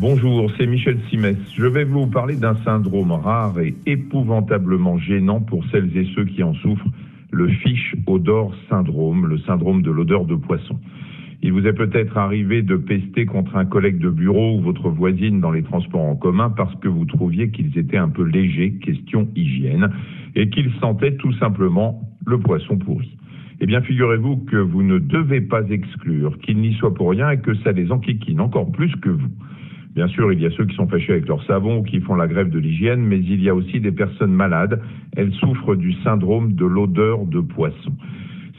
Bonjour, c'est Michel Simès. Je vais vous parler d'un syndrome rare et épouvantablement gênant pour celles et ceux qui en souffrent, le fish odor syndrome, le syndrome de l'odeur de poisson. Il vous est peut-être arrivé de pester contre un collègue de bureau ou votre voisine dans les transports en commun parce que vous trouviez qu'ils étaient un peu légers, question hygiène, et qu'ils sentaient tout simplement le poisson pourri. Eh bien, figurez-vous que vous ne devez pas exclure qu'ils n'y soient pour rien et que ça les enquiquine encore plus que vous. Bien sûr, il y a ceux qui sont fâchés avec leur savon ou qui font la grève de l'hygiène, mais il y a aussi des personnes malades. Elles souffrent du syndrome de l'odeur de poisson.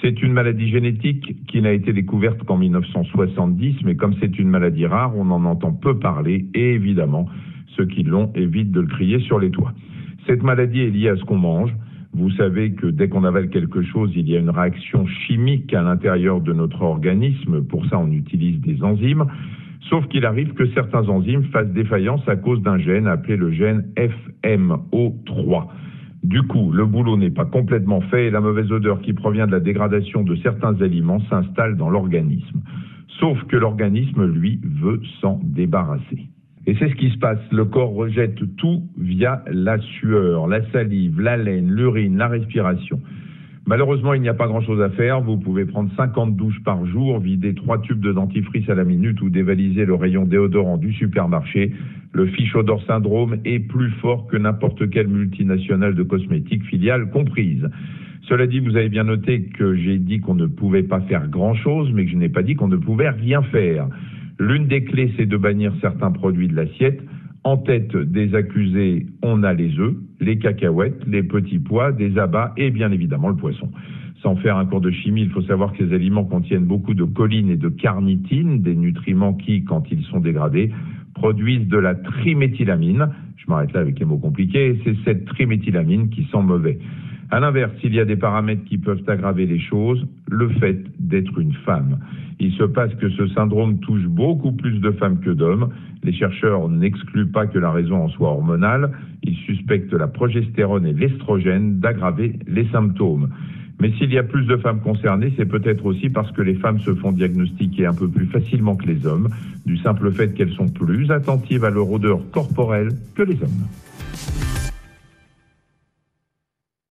C'est une maladie génétique qui n'a été découverte qu'en 1970, mais comme c'est une maladie rare, on en entend peu parler et évidemment, ceux qui l'ont évitent de le crier sur les toits. Cette maladie est liée à ce qu'on mange. Vous savez que dès qu'on avale quelque chose, il y a une réaction chimique à l'intérieur de notre organisme. Pour ça, on utilise des enzymes. Sauf qu'il arrive que certains enzymes fassent défaillance à cause d'un gène appelé le gène FMO3. Du coup, le boulot n'est pas complètement fait et la mauvaise odeur qui provient de la dégradation de certains aliments s'installe dans l'organisme. Sauf que l'organisme, lui, veut s'en débarrasser. Et c'est ce qui se passe. Le corps rejette tout via la sueur, la salive, la laine, l'urine, la respiration. Malheureusement, il n'y a pas grand-chose à faire. Vous pouvez prendre 50 douches par jour, vider trois tubes de dentifrice à la minute ou dévaliser le rayon déodorant du supermarché. Le fiche odor syndrome est plus fort que n'importe quelle multinationale de cosmétiques filiale comprise. Cela dit, vous avez bien noté que j'ai dit qu'on ne pouvait pas faire grand-chose, mais que je n'ai pas dit qu'on ne pouvait rien faire. L'une des clés, c'est de bannir certains produits de l'assiette. En tête des accusés, on a les œufs, les cacahuètes, les petits pois, des abats et bien évidemment le poisson. Sans faire un cours de chimie, il faut savoir que ces aliments contiennent beaucoup de choline et de carnitine, des nutriments qui, quand ils sont dégradés, produisent de la triméthylamine. Je m'arrête là avec les mots compliqués. C'est cette triméthylamine qui sent mauvais. À l'inverse, il y a des paramètres qui peuvent aggraver les choses, le fait d'être une femme. Il se passe que ce syndrome touche beaucoup plus de femmes que d'hommes. Les chercheurs n'excluent pas que la raison en soit hormonale. Ils suspectent la progestérone et l'estrogène d'aggraver les symptômes. Mais s'il y a plus de femmes concernées, c'est peut-être aussi parce que les femmes se font diagnostiquer un peu plus facilement que les hommes, du simple fait qu'elles sont plus attentives à leur odeur corporelle que les hommes.